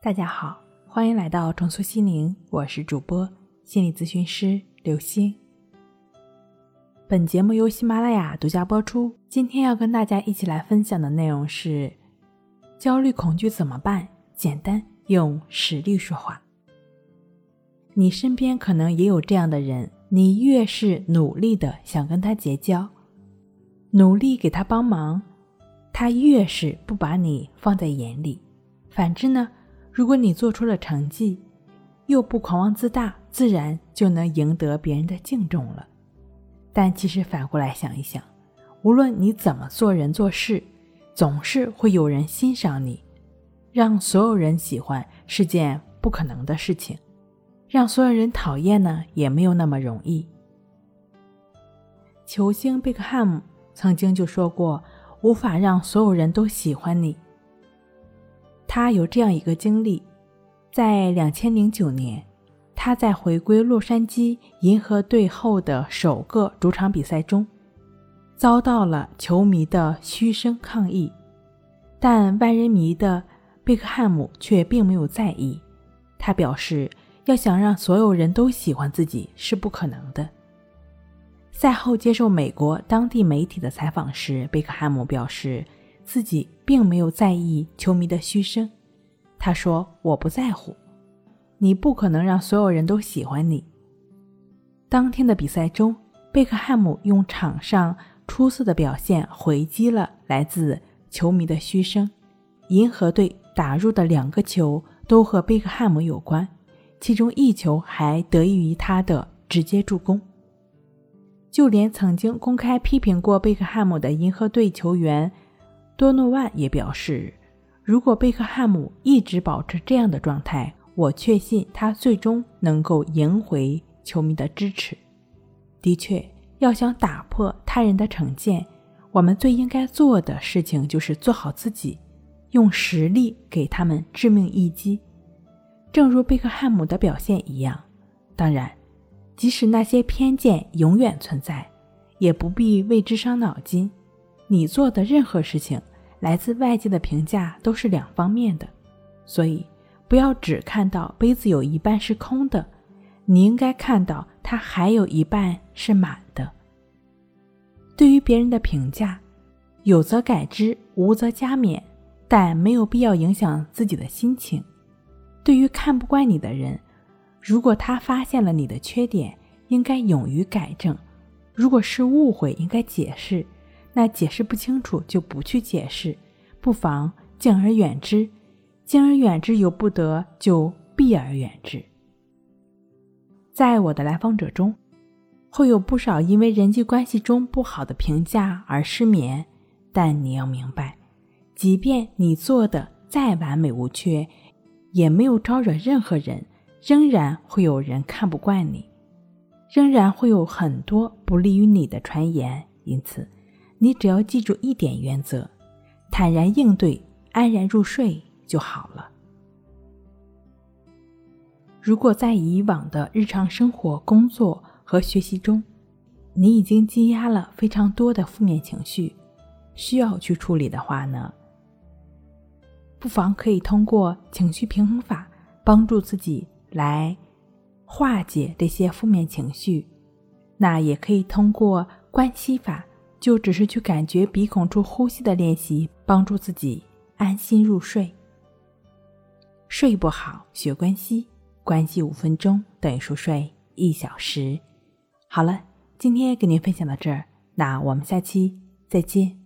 大家好，欢迎来到重塑心灵，我是主播心理咨询师刘星。本节目由喜马拉雅独家播出。今天要跟大家一起来分享的内容是：焦虑恐惧怎么办？简单用实力说话。你身边可能也有这样的人，你越是努力的想跟他结交，努力给他帮忙，他越是不把你放在眼里。反之呢？如果你做出了成绩，又不狂妄自大，自然就能赢得别人的敬重了。但其实反过来想一想，无论你怎么做人做事，总是会有人欣赏你。让所有人喜欢是件不可能的事情，让所有人讨厌呢，也没有那么容易。球星贝克汉姆曾经就说过：“无法让所有人都喜欢你。”他有这样一个经历，在两千零九年，他在回归洛杉矶银河队后的首个主场比赛中，遭到了球迷的嘘声抗议，但万人迷的贝克汉姆却并没有在意。他表示，要想让所有人都喜欢自己是不可能的。赛后接受美国当地媒体的采访时，贝克汉姆表示。自己并没有在意球迷的嘘声，他说：“我不在乎，你不可能让所有人都喜欢你。”当天的比赛中，贝克汉姆用场上出色的表现回击了来自球迷的嘘声。银河队打入的两个球都和贝克汉姆有关，其中一球还得益于他的直接助攻。就连曾经公开批评过贝克汉姆的银河队球员。多诺万也表示，如果贝克汉姆一直保持这样的状态，我确信他最终能够赢回球迷的支持。的确，要想打破他人的成见，我们最应该做的事情就是做好自己，用实力给他们致命一击。正如贝克汉姆的表现一样。当然，即使那些偏见永远存在，也不必为之伤脑筋。你做的任何事情，来自外界的评价都是两方面的，所以不要只看到杯子有一半是空的，你应该看到它还有一半是满的。对于别人的评价，有则改之，无则加勉，但没有必要影响自己的心情。对于看不惯你的人，如果他发现了你的缺点，应该勇于改正；如果是误会，应该解释。那解释不清楚就不去解释，不妨敬而远之。敬而远之由不得，就避而远之。在我的来访者中，会有不少因为人际关系中不好的评价而失眠。但你要明白，即便你做的再完美无缺，也没有招惹任何人，仍然会有人看不惯你，仍然会有很多不利于你的传言。因此。你只要记住一点原则：坦然应对，安然入睡就好了。如果在以往的日常生活、工作和学习中，你已经积压了非常多的负面情绪，需要去处理的话呢，不妨可以通过情绪平衡法帮助自己来化解这些负面情绪。那也可以通过关系法。就只是去感觉鼻孔处呼吸的练习，帮助自己安心入睡。睡不好学关系，关系五分钟等于熟睡一小时。好了，今天给您分享到这儿，那我们下期再见。